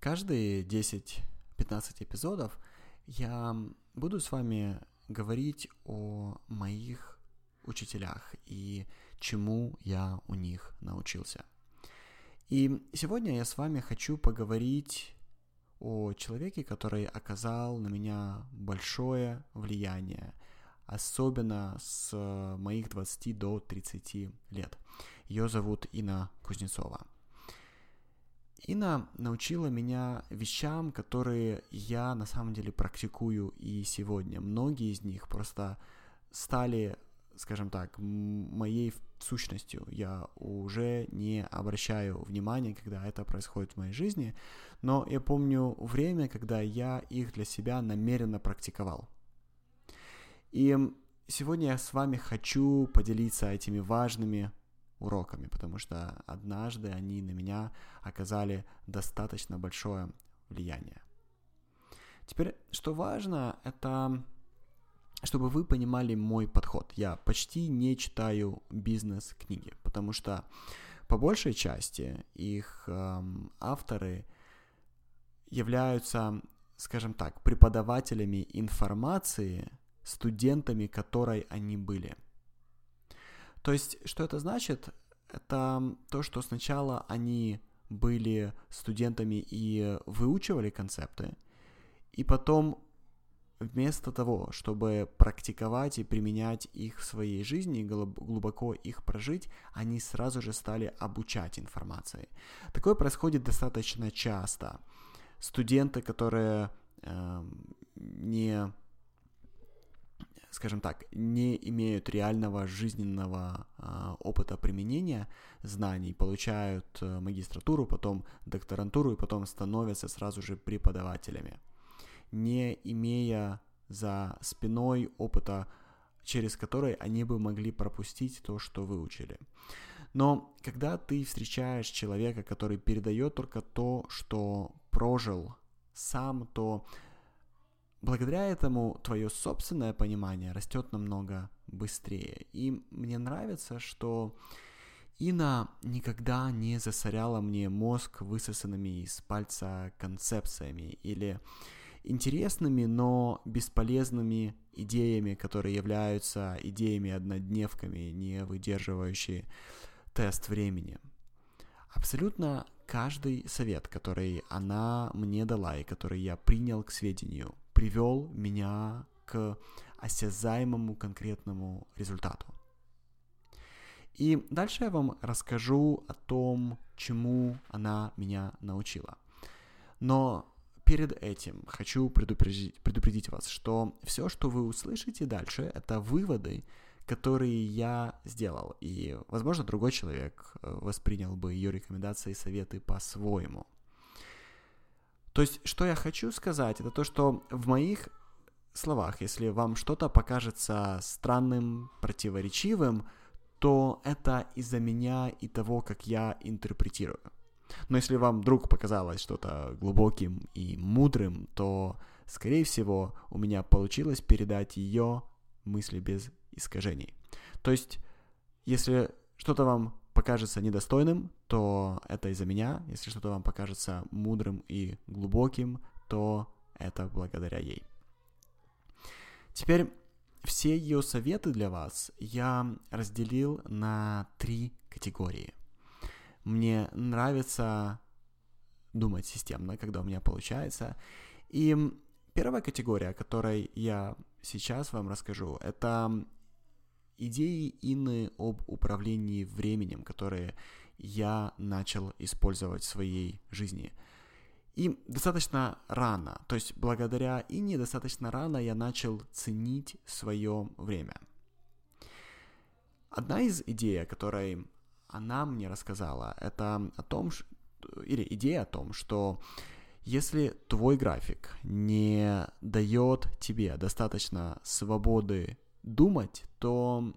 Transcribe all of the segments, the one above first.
Каждые 10-15 эпизодов я буду с вами говорить о моих учителях и чему я у них научился. И сегодня я с вами хочу поговорить о человеке, который оказал на меня большое влияние, особенно с моих 20 до 30 лет. Ее зовут Инна Кузнецова. Инна научила меня вещам, которые я на самом деле практикую и сегодня. Многие из них просто стали, скажем так, моей сущностью. Я уже не обращаю внимания, когда это происходит в моей жизни, но я помню время, когда я их для себя намеренно практиковал. И сегодня я с вами хочу поделиться этими важными уроками, потому что однажды они на меня оказали достаточно большое влияние. Теперь, что важно, это чтобы вы понимали мой подход. Я почти не читаю бизнес-книги, потому что по большей части их эм, авторы являются, скажем так, преподавателями информации, студентами которой они были – то есть, что это значит? Это то, что сначала они были студентами и выучивали концепты, и потом вместо того, чтобы практиковать и применять их в своей жизни, глубоко их прожить, они сразу же стали обучать информации. Такое происходит достаточно часто. Студенты, которые э, не скажем так, не имеют реального жизненного э, опыта применения знаний, получают э, магистратуру, потом докторантуру и потом становятся сразу же преподавателями, не имея за спиной опыта, через который они бы могли пропустить то, что выучили. Но когда ты встречаешь человека, который передает только то, что прожил сам, то Благодаря этому твое собственное понимание растет намного быстрее. И мне нравится, что Ина никогда не засоряла мне мозг высосанными из пальца концепциями или интересными, но бесполезными идеями, которые являются идеями-однодневками, не выдерживающие тест времени. Абсолютно каждый совет, который она мне дала и который я принял к сведению, привел меня к осязаемому конкретному результату. И дальше я вам расскажу о том, чему она меня научила. Но перед этим хочу предупредить, предупредить вас, что все, что вы услышите дальше, это выводы, которые я сделал. И, возможно, другой человек э, воспринял бы ее рекомендации и советы по-своему. То есть, что я хочу сказать, это то, что в моих словах, если вам что-то покажется странным, противоречивым, то это из-за меня и того, как я интерпретирую. Но если вам вдруг показалось что-то глубоким и мудрым, то, скорее всего, у меня получилось передать ее мысли без искажений. То есть, если что-то вам покажется недостойным, то это из-за меня. Если что-то вам покажется мудрым и глубоким, то это благодаря ей. Теперь все ее советы для вас я разделил на три категории. Мне нравится думать системно, когда у меня получается. И первая категория, о которой я сейчас вам расскажу, это идеи Инны об управлении временем, которые я начал использовать в своей жизни. И достаточно рано, то есть благодаря Инне достаточно рано я начал ценить свое время. Одна из идей, о которой она мне рассказала, это о том, или идея о том, что если твой график не дает тебе достаточно свободы думать, то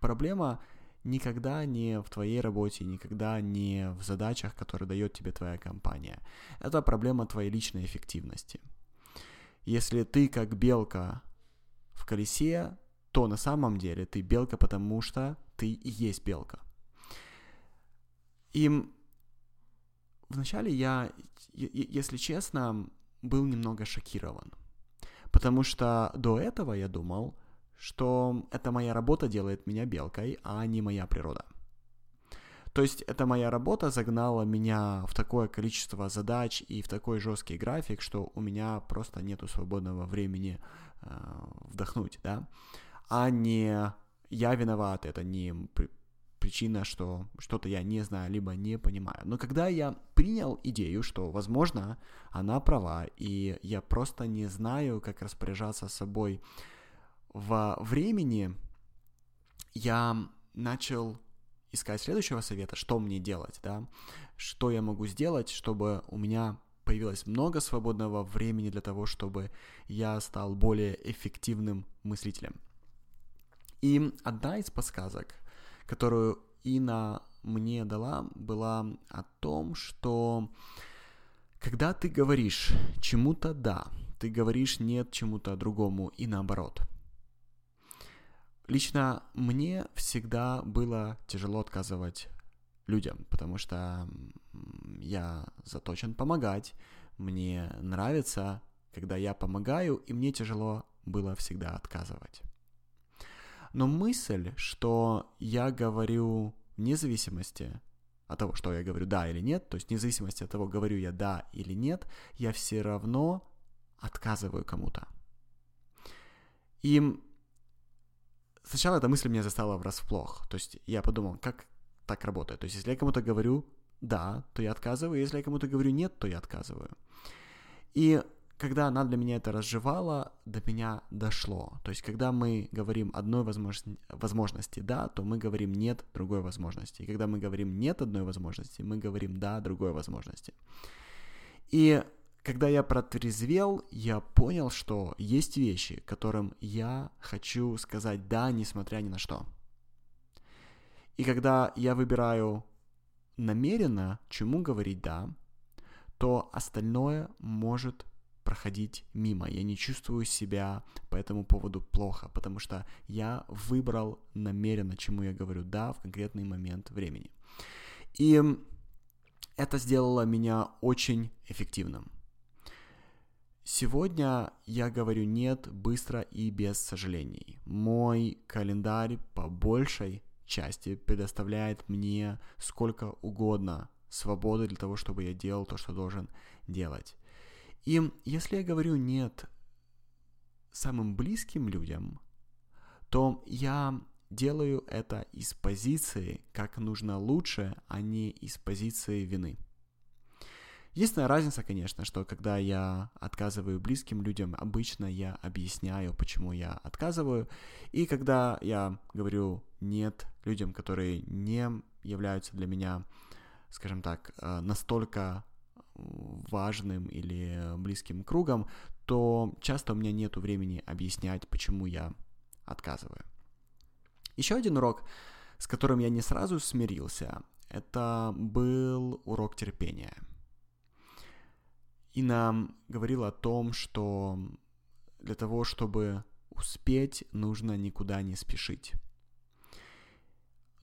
проблема никогда не в твоей работе, никогда не в задачах, которые дает тебе твоя компания. Это проблема твоей личной эффективности. Если ты как белка в колесе, то на самом деле ты белка, потому что ты и есть белка. И вначале я, если честно, был немного шокирован. Потому что до этого я думал, что это моя работа делает меня белкой, а не моя природа. То есть эта моя работа загнала меня в такое количество задач и в такой жесткий график, что у меня просто нету свободного времени э, вдохнуть, да, а не я виноват, это не причина, что что-то я не знаю, либо не понимаю. Но когда я принял идею, что, возможно, она права, и я просто не знаю, как распоряжаться собой в времени, я начал искать следующего совета, что мне делать, да, что я могу сделать, чтобы у меня появилось много свободного времени для того, чтобы я стал более эффективным мыслителем. И одна из подсказок, которую Ина мне дала, была о том, что когда ты говоришь чему-то «да», ты говоришь «нет» чему-то другому и наоборот. Лично мне всегда было тяжело отказывать людям, потому что я заточен помогать, мне нравится, когда я помогаю, и мне тяжело было всегда отказывать. Но мысль, что я говорю вне зависимости от того, что я говорю да или нет, то есть вне зависимости от того, говорю я да или нет, я все равно отказываю кому-то. И сначала эта мысль меня застала врасплох. То есть я подумал, как так работает. То есть если я кому-то говорю да, то я отказываю, если я кому-то говорю нет, то я отказываю. И когда она для меня это разжевала, до меня дошло. То есть, когда мы говорим одной возможности, возможности да, то мы говорим нет другой возможности. И когда мы говорим нет одной возможности, мы говорим да другой возможности. И когда я протрезвел, я понял, что есть вещи, которым я хочу сказать да, несмотря ни на что. И когда я выбираю намеренно, чему говорить да, то остальное может проходить мимо. Я не чувствую себя по этому поводу плохо, потому что я выбрал намеренно, чему я говорю «да» в конкретный момент времени. И это сделало меня очень эффективным. Сегодня я говорю «нет» быстро и без сожалений. Мой календарь по большей части предоставляет мне сколько угодно свободы для того, чтобы я делал то, что должен делать. И если я говорю «нет» самым близким людям, то я делаю это из позиции «как нужно лучше», а не из позиции вины. Единственная разница, конечно, что когда я отказываю близким людям, обычно я объясняю, почему я отказываю. И когда я говорю «нет» людям, которые не являются для меня, скажем так, э, настолько важным или близким кругом, то часто у меня нет времени объяснять, почему я отказываю. Еще один урок, с которым я не сразу смирился, это был урок терпения. И нам говорила о том, что для того, чтобы успеть, нужно никуда не спешить.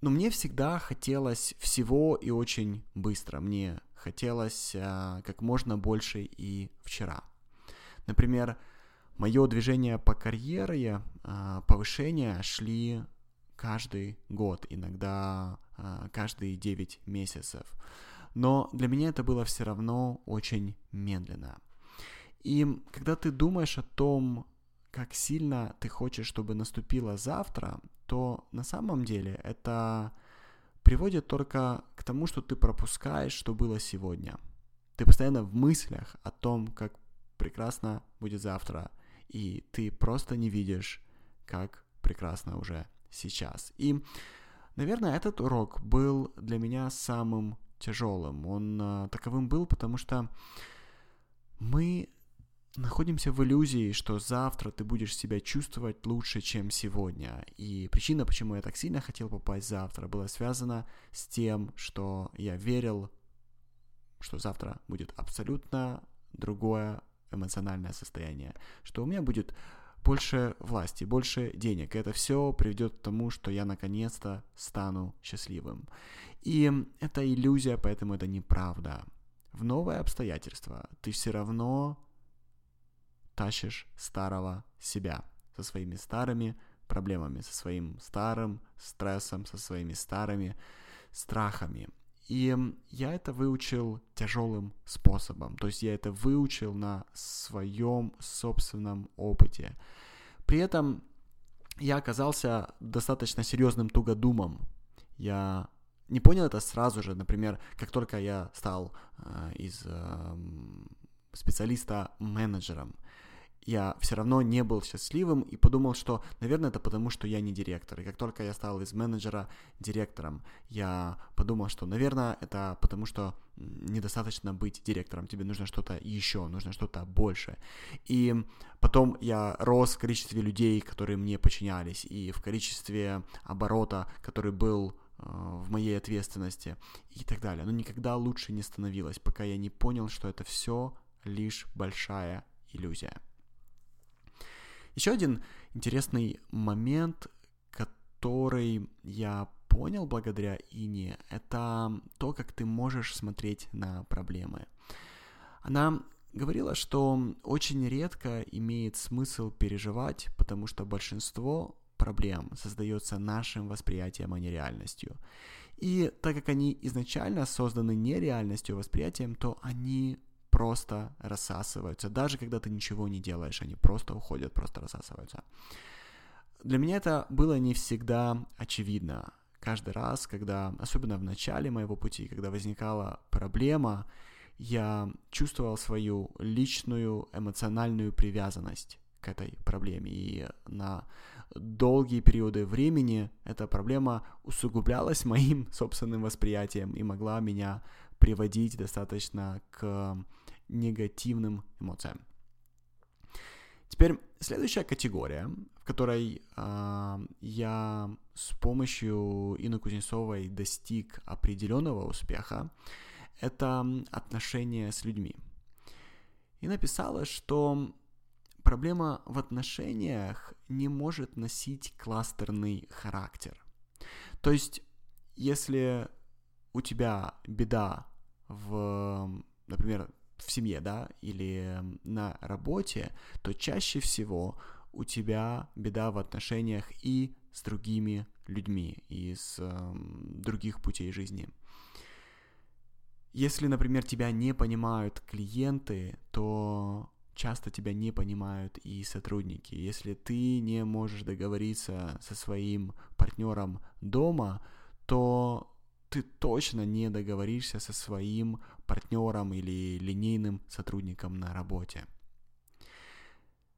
Но мне всегда хотелось всего и очень быстро. Мне хотелось а, как можно больше и вчера. Например, мое движение по карьере, а, повышения шли каждый год, иногда а, каждые 9 месяцев. Но для меня это было все равно очень медленно. И когда ты думаешь о том, как сильно ты хочешь, чтобы наступило завтра, то на самом деле это приводит только к тому, что ты пропускаешь, что было сегодня. Ты постоянно в мыслях о том, как прекрасно будет завтра, и ты просто не видишь, как прекрасно уже сейчас. И, наверное, этот урок был для меня самым тяжелым. Он э, таковым был, потому что мы находимся в иллюзии, что завтра ты будешь себя чувствовать лучше, чем сегодня. И причина, почему я так сильно хотел попасть завтра, была связана с тем, что я верил, что завтра будет абсолютно другое эмоциональное состояние, что у меня будет больше власти, больше денег. Это все приведет к тому, что я наконец-то стану счастливым. И это иллюзия, поэтому это неправда. в новое обстоятельство ты все равно тащишь старого себя со своими старыми проблемами, со своим старым стрессом, со своими старыми страхами. И я это выучил тяжелым способом, то есть я это выучил на своем собственном опыте. При этом я оказался достаточно серьезным тугодумом. Я не понял это сразу же, например, как только я стал э, из э, специалиста менеджером я все равно не был счастливым и подумал, что, наверное, это потому, что я не директор. И как только я стал из менеджера директором, я подумал, что, наверное, это потому, что недостаточно быть директором, тебе нужно что-то еще, нужно что-то больше. И потом я рос в количестве людей, которые мне подчинялись, и в количестве оборота, который был э, в моей ответственности и так далее. Но никогда лучше не становилось, пока я не понял, что это все лишь большая иллюзия. Еще один интересный момент, который я понял благодаря Ине, это то, как ты можешь смотреть на проблемы. Она говорила, что очень редко имеет смысл переживать, потому что большинство проблем создается нашим восприятием, а не реальностью. И так как они изначально созданы не реальностью, а восприятием, то они просто рассасываются. Даже когда ты ничего не делаешь, они просто уходят, просто рассасываются. Для меня это было не всегда очевидно. Каждый раз, когда, особенно в начале моего пути, когда возникала проблема, я чувствовал свою личную эмоциональную привязанность к этой проблеме. И на долгие периоды времени эта проблема усугублялась моим собственным восприятием и могла меня приводить достаточно к негативным эмоциям. Теперь следующая категория, в которой э, я с помощью Инны Кузнецовой достиг определенного успеха, это отношения с людьми. И написала, что проблема в отношениях не может носить кластерный характер. То есть, если у тебя беда в, например, в семье, да, или на работе, то чаще всего у тебя беда в отношениях и с другими людьми, и с э, других путей жизни. Если, например, тебя не понимают клиенты, то часто тебя не понимают и сотрудники. Если ты не можешь договориться со своим партнером дома, то ты точно не договоришься со своим партнером или линейным сотрудником на работе.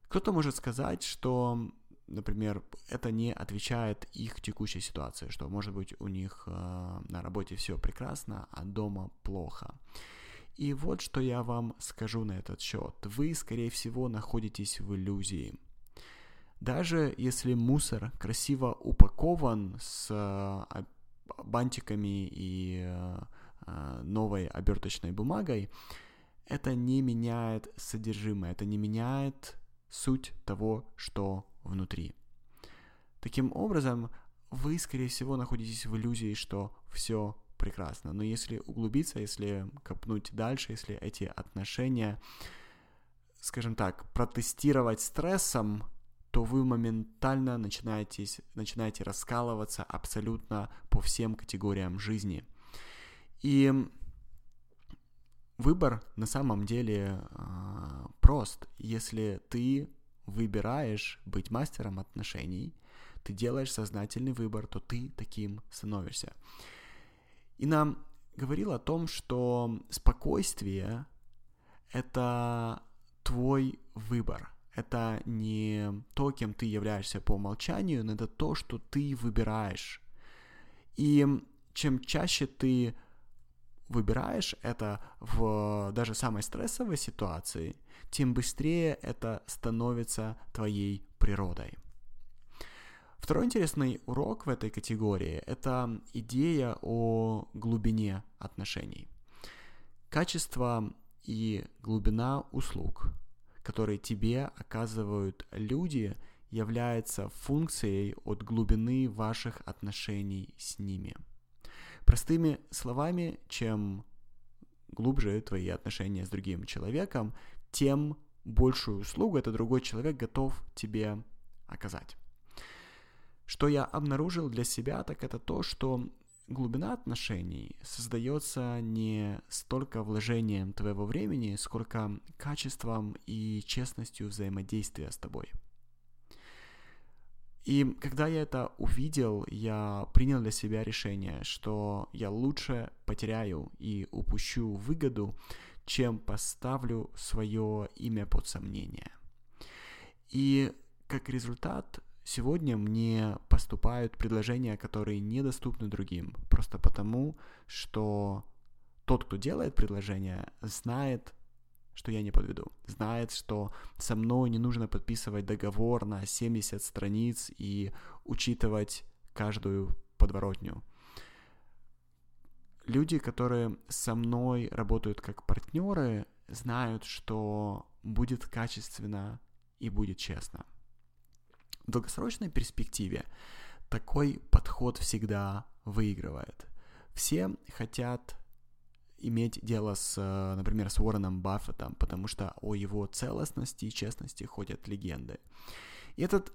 Кто-то может сказать, что, например, это не отвечает их текущей ситуации, что, может быть, у них э, на работе все прекрасно, а дома плохо. И вот что я вам скажу на этот счет. Вы, скорее всего, находитесь в иллюзии. Даже если мусор красиво упакован с э, бантиками и э, новой оберточной бумагой, это не меняет содержимое, это не меняет суть того, что внутри. Таким образом, вы, скорее всего, находитесь в иллюзии, что все прекрасно. Но если углубиться, если копнуть дальше, если эти отношения, скажем так, протестировать стрессом, то вы моментально начинаете, начинаете раскалываться абсолютно по всем категориям жизни. И выбор на самом деле э, прост. Если ты выбираешь быть мастером отношений, ты делаешь сознательный выбор, то ты таким становишься. И нам говорил о том, что спокойствие — это твой выбор — это не то, кем ты являешься по умолчанию, но это то, что ты выбираешь. И чем чаще ты выбираешь это в даже самой стрессовой ситуации, тем быстрее это становится твоей природой. Второй интересный урок в этой категории – это идея о глубине отношений. Качество и глубина услуг – которые тебе оказывают люди, является функцией от глубины ваших отношений с ними. Простыми словами, чем глубже твои отношения с другим человеком, тем большую услугу этот другой человек готов тебе оказать. Что я обнаружил для себя, так это то, что глубина отношений создается не столько вложением твоего времени, сколько качеством и честностью взаимодействия с тобой. И когда я это увидел, я принял для себя решение, что я лучше потеряю и упущу выгоду, чем поставлю свое имя под сомнение. И как результат Сегодня мне поступают предложения, которые недоступны другим, просто потому, что тот, кто делает предложение, знает, что я не подведу, знает, что со мной не нужно подписывать договор на 70 страниц и учитывать каждую подворотню. Люди, которые со мной работают как партнеры, знают, что будет качественно и будет честно. В долгосрочной перспективе такой подход всегда выигрывает. Все хотят иметь дело с, например, с Уорреном Баффетом, потому что о его целостности и честности ходят легенды. И этот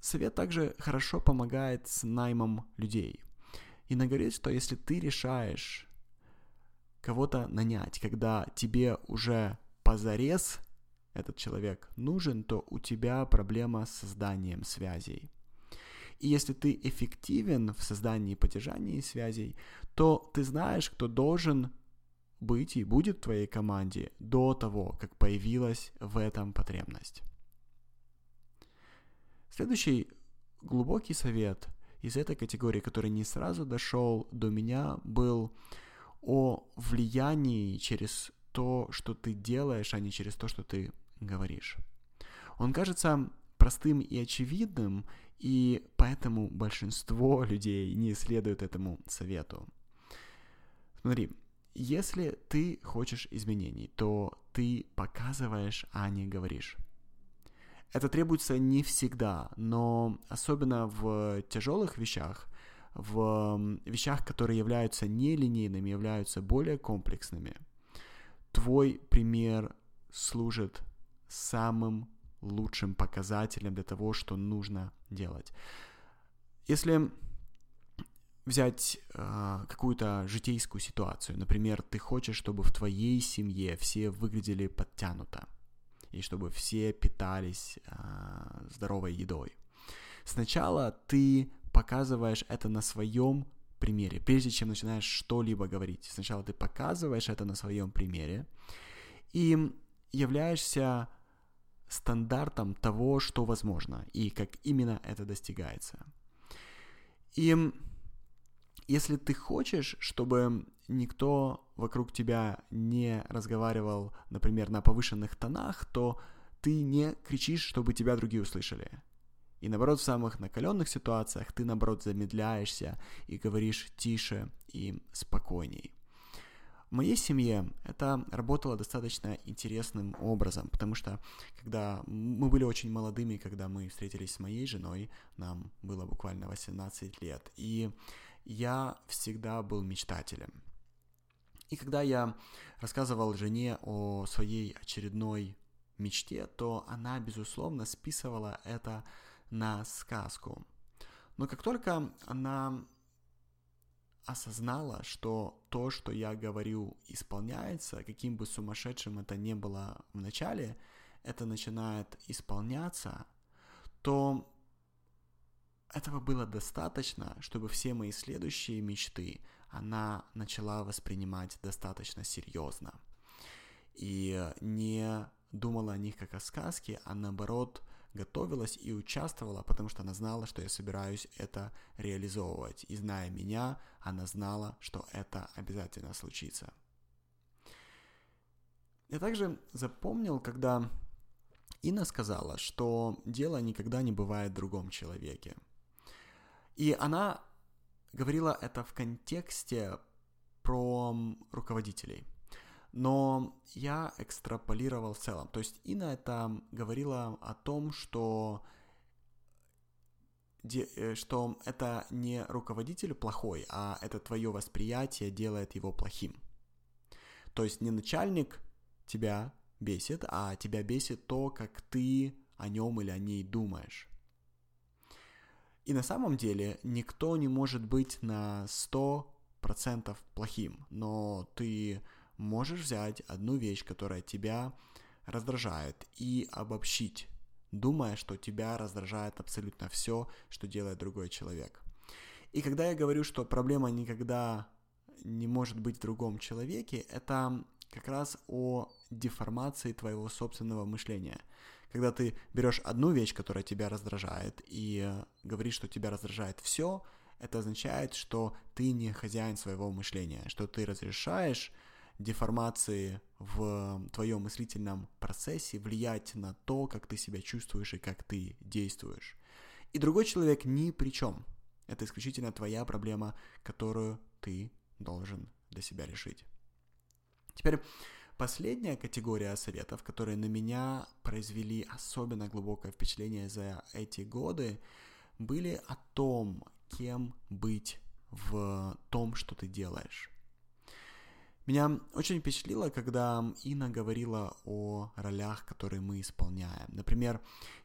совет также хорошо помогает с наймом людей. И говорит, что если ты решаешь кого-то нанять, когда тебе уже позарез этот человек нужен, то у тебя проблема с созданием связей. И если ты эффективен в создании и поддержании связей, то ты знаешь, кто должен быть и будет в твоей команде до того, как появилась в этом потребность. Следующий глубокий совет из этой категории, который не сразу дошел до меня, был о влиянии через то, что ты делаешь, а не через то, что ты говоришь. Он кажется простым и очевидным, и поэтому большинство людей не следует этому совету. Смотри, если ты хочешь изменений, то ты показываешь, а не говоришь. Это требуется не всегда, но особенно в тяжелых вещах, в вещах, которые являются нелинейными, являются более комплексными. Твой пример служит самым лучшим показателем для того, что нужно делать. Если взять э, какую-то житейскую ситуацию, например, ты хочешь, чтобы в твоей семье все выглядели подтянуто, и чтобы все питались э, здоровой едой. Сначала ты показываешь это на своем примере, прежде чем начинаешь что-либо говорить. Сначала ты показываешь это на своем примере и являешься стандартом того, что возможно, и как именно это достигается. И если ты хочешь, чтобы никто вокруг тебя не разговаривал, например, на повышенных тонах, то ты не кричишь, чтобы тебя другие услышали. И наоборот, в самых накаленных ситуациях ты, наоборот, замедляешься и говоришь тише и спокойней. В моей семье это работало достаточно интересным образом, потому что когда мы были очень молодыми, когда мы встретились с моей женой, нам было буквально 18 лет, и я всегда был мечтателем. И когда я рассказывал жене о своей очередной мечте, то она, безусловно, списывала это на сказку. Но как только она осознала, что то, что я говорю, исполняется, каким бы сумасшедшим это ни было в начале, это начинает исполняться, то этого было достаточно, чтобы все мои следующие мечты она начала воспринимать достаточно серьезно. И не думала о них как о сказке, а наоборот готовилась и участвовала, потому что она знала, что я собираюсь это реализовывать. И зная меня, она знала, что это обязательно случится. Я также запомнил, когда Инна сказала, что дело никогда не бывает в другом человеке. И она говорила это в контексте про руководителей – но я экстраполировал в целом. То есть Инна это говорила о том, что э, что это не руководитель плохой, а это твое восприятие делает его плохим. То есть не начальник тебя бесит, а тебя бесит то, как ты о нем или о ней думаешь. И на самом деле никто не может быть на 100% плохим, но ты можешь взять одну вещь, которая тебя раздражает, и обобщить, думая, что тебя раздражает абсолютно все, что делает другой человек. И когда я говорю, что проблема никогда не может быть в другом человеке, это как раз о деформации твоего собственного мышления. Когда ты берешь одну вещь, которая тебя раздражает, и говоришь, что тебя раздражает все, это означает, что ты не хозяин своего мышления, что ты разрешаешь деформации в твоем мыслительном процессе влиять на то, как ты себя чувствуешь и как ты действуешь. И другой человек ни при чем. Это исключительно твоя проблема, которую ты должен для себя решить. Теперь последняя категория советов, которые на меня произвели особенно глубокое впечатление за эти годы, были о том, кем быть в том, что ты делаешь. Меня очень впечатлило, когда Инна говорила о ролях, которые мы исполняем. Например,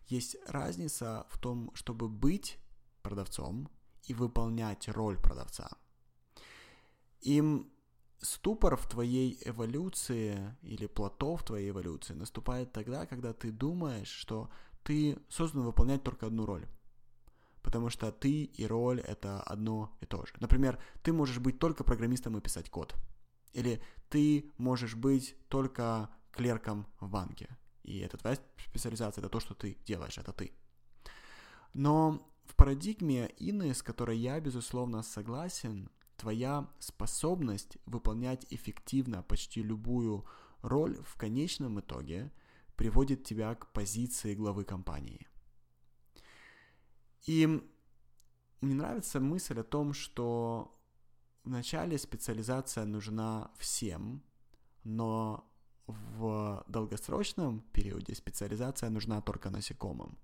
есть разница в том, чтобы быть продавцом и выполнять роль продавца. И ступор в твоей эволюции или плато в твоей эволюции наступает тогда, когда ты думаешь, что ты создан выполнять только одну роль. Потому что ты и роль — это одно и то же. Например, ты можешь быть только программистом и писать код. Или ты можешь быть только клерком в банке. И это твоя специализация, это то, что ты делаешь, это ты. Но в парадигме Инны, с которой я, безусловно, согласен, твоя способность выполнять эффективно почти любую роль в конечном итоге приводит тебя к позиции главы компании. И мне нравится мысль о том, что вначале специализация нужна всем, но в долгосрочном периоде специализация нужна только насекомым.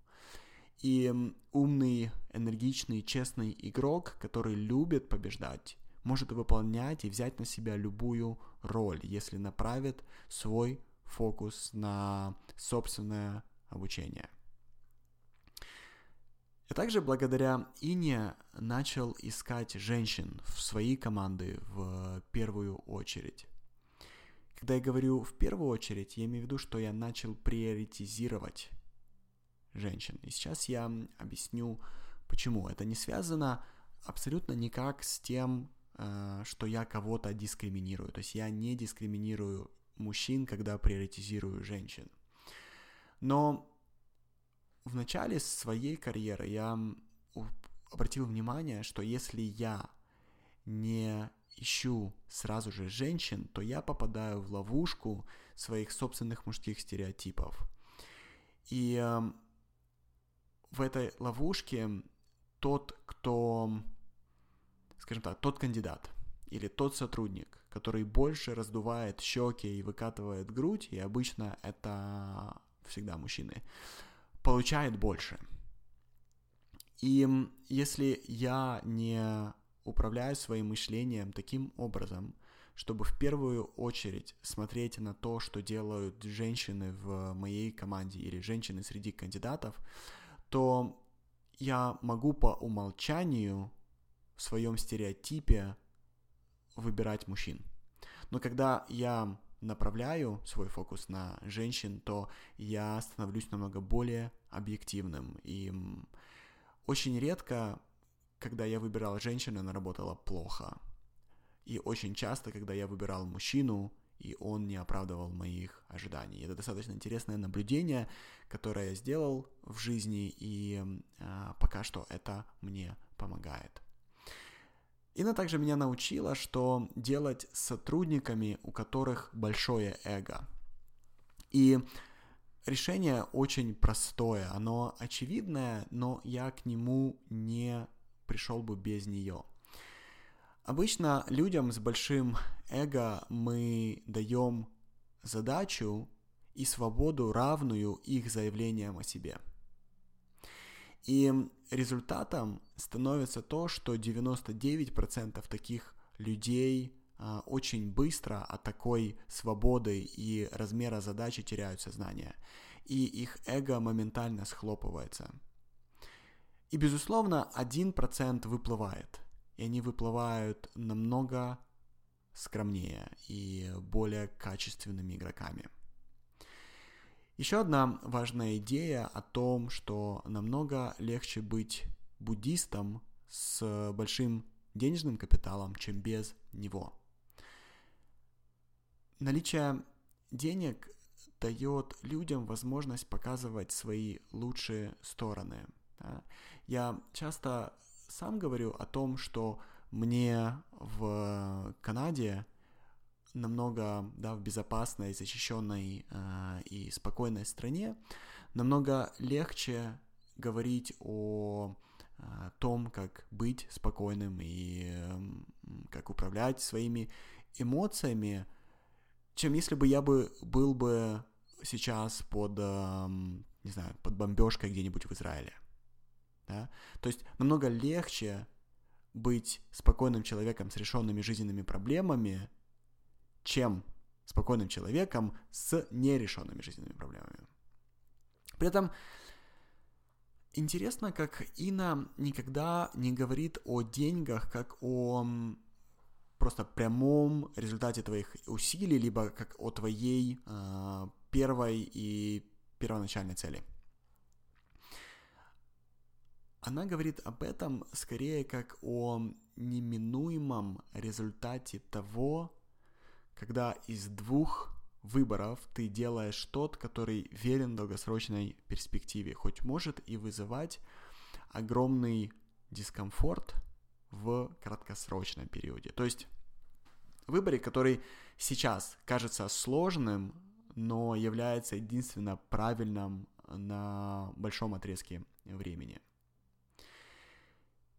И умный, энергичный, честный игрок, который любит побеждать, может выполнять и взять на себя любую роль, если направит свой фокус на собственное обучение. Я также благодаря Ине начал искать женщин в свои команды в первую очередь. Когда я говорю в первую очередь, я имею в виду, что я начал приоритизировать женщин. И сейчас я объясню, почему. Это не связано абсолютно никак с тем, Э, что я кого-то дискриминирую. То есть я не дискриминирую мужчин, когда приоритизирую женщин. Но в начале своей карьеры я обратил внимание, что если я не ищу сразу же женщин, то я попадаю в ловушку своих собственных мужских стереотипов. И э, в этой ловушке тот, кто скажем так, тот кандидат или тот сотрудник, который больше раздувает щеки и выкатывает грудь, и обычно это всегда мужчины, получает больше. И если я не управляю своим мышлением таким образом, чтобы в первую очередь смотреть на то, что делают женщины в моей команде или женщины среди кандидатов, то я могу по умолчанию в своем стереотипе выбирать мужчин. Но когда я направляю свой фокус на женщин, то я становлюсь намного более объективным. И очень редко, когда я выбирал женщину, она работала плохо. И очень часто, когда я выбирал мужчину, и он не оправдывал моих ожиданий. Это достаточно интересное наблюдение, которое я сделал в жизни, и э, пока что это мне помогает. Инна также меня научила, что делать с сотрудниками, у которых большое эго. И решение очень простое, оно очевидное, но я к нему не пришел бы без нее. Обычно людям с большим эго мы даем задачу и свободу, равную их заявлениям о себе – и результатом становится то, что 99% таких людей а, очень быстро от такой свободы и размера задачи теряют сознание, и их эго моментально схлопывается. И, безусловно, 1% выплывает, и они выплывают намного скромнее и более качественными игроками. Еще одна важная идея о том, что намного легче быть буддистом с большим денежным капиталом, чем без него. Наличие денег дает людям возможность показывать свои лучшие стороны. Да? Я часто сам говорю о том, что мне в Канаде намного да, в безопасной, защищенной э, и спокойной стране намного легче говорить о о том, как быть спокойным и как управлять своими эмоциями, чем если бы я бы был бы сейчас под, не знаю, под бомбежкой где-нибудь в Израиле. Да? То есть намного легче быть спокойным человеком с решенными жизненными проблемами, чем спокойным человеком с нерешенными жизненными проблемами. При этом Интересно, как Ина никогда не говорит о деньгах как о просто прямом результате твоих усилий, либо как о твоей э, первой и первоначальной цели. Она говорит об этом скорее как о неминуемом результате того, когда из двух выборов ты делаешь тот, который верен долгосрочной перспективе, хоть может и вызывать огромный дискомфорт в краткосрочном периоде. То есть в выборе, который сейчас кажется сложным, но является единственно правильным на большом отрезке времени.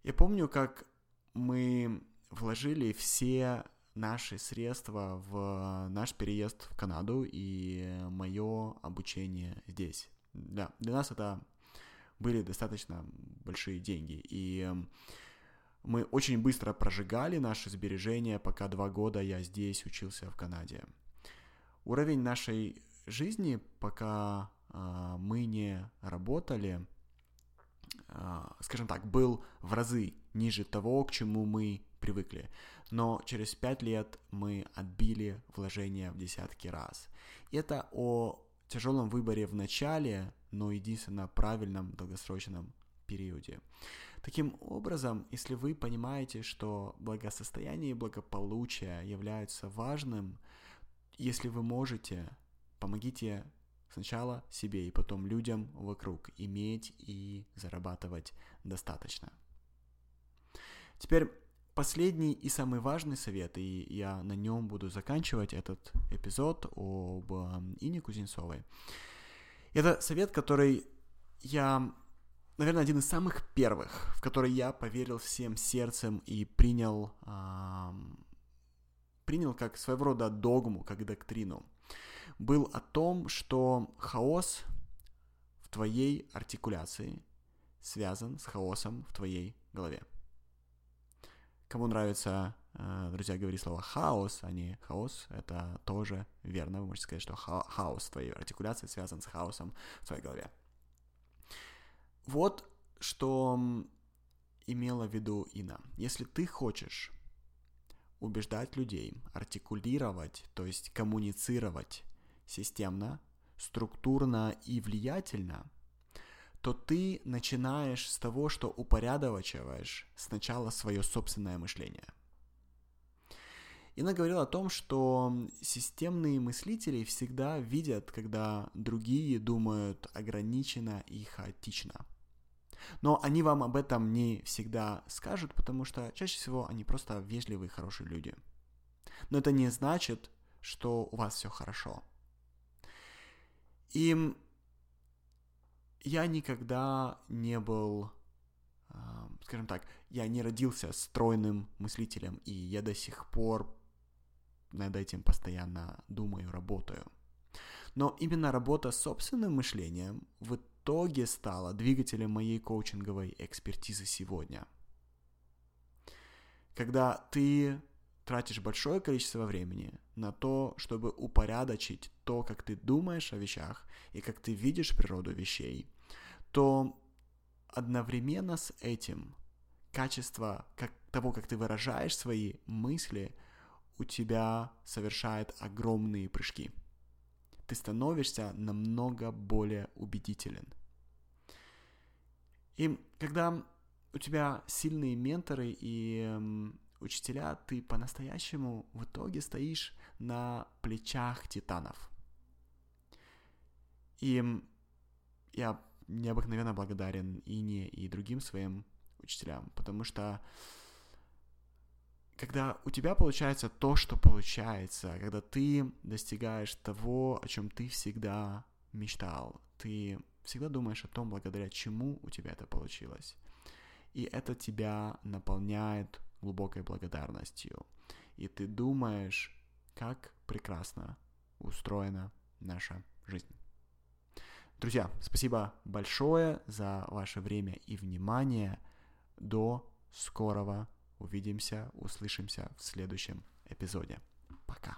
Я помню, как мы вложили все наши средства в наш переезд в Канаду и мое обучение здесь. Да, для нас это были достаточно большие деньги. И мы очень быстро прожигали наши сбережения, пока два года я здесь учился в Канаде. Уровень нашей жизни, пока э, мы не работали, э, скажем так, был в разы ниже того, к чему мы привыкли но через пять лет мы отбили вложения в десятки раз. Это о тяжелом выборе в начале, но единственно правильном долгосрочном периоде. Таким образом, если вы понимаете, что благосостояние и благополучие являются важным, если вы можете, помогите сначала себе и потом людям вокруг иметь и зарабатывать достаточно. Теперь последний и самый важный совет, и я на нем буду заканчивать этот эпизод об Ине Кузнецовой. Это совет, который я, наверное, один из самых первых, в который я поверил всем сердцем и принял, эм, принял как своего рода догму, как доктрину. Был о том, что хаос в твоей артикуляции связан с хаосом в твоей голове. Кому нравится, э, друзья, говорить слово хаос, а не хаос, это тоже верно. Вы можете сказать, что ха- хаос в твоей артикуляции связан с хаосом в твоей голове. Вот что имела в виду Ина. Если ты хочешь убеждать людей, артикулировать, то есть коммуницировать системно, структурно и влиятельно – то ты начинаешь с того, что упорядочиваешь сначала свое собственное мышление. Ина говорила о том, что системные мыслители всегда видят, когда другие думают ограниченно и хаотично. Но они вам об этом не всегда скажут, потому что чаще всего они просто вежливые, хорошие люди. Но это не значит, что у вас все хорошо. И я никогда не был, скажем так, я не родился стройным мыслителем, и я до сих пор над этим постоянно думаю, работаю. Но именно работа с собственным мышлением в итоге стала двигателем моей коучинговой экспертизы сегодня. Когда ты тратишь большое количество времени на то, чтобы упорядочить то, как ты думаешь о вещах и как ты видишь природу вещей, то одновременно с этим качество как, того, как ты выражаешь свои мысли, у тебя совершает огромные прыжки. Ты становишься намного более убедителен. И когда у тебя сильные менторы и эм, учителя, ты по-настоящему в итоге стоишь на плечах титанов. И я необыкновенно благодарен Ине и другим своим учителям, потому что когда у тебя получается то, что получается, когда ты достигаешь того, о чем ты всегда мечтал, ты всегда думаешь о том, благодаря чему у тебя это получилось. И это тебя наполняет глубокой благодарностью. И ты думаешь, как прекрасно устроена наша жизнь. Друзья, спасибо большое за ваше время и внимание. До скорого. Увидимся, услышимся в следующем эпизоде. Пока.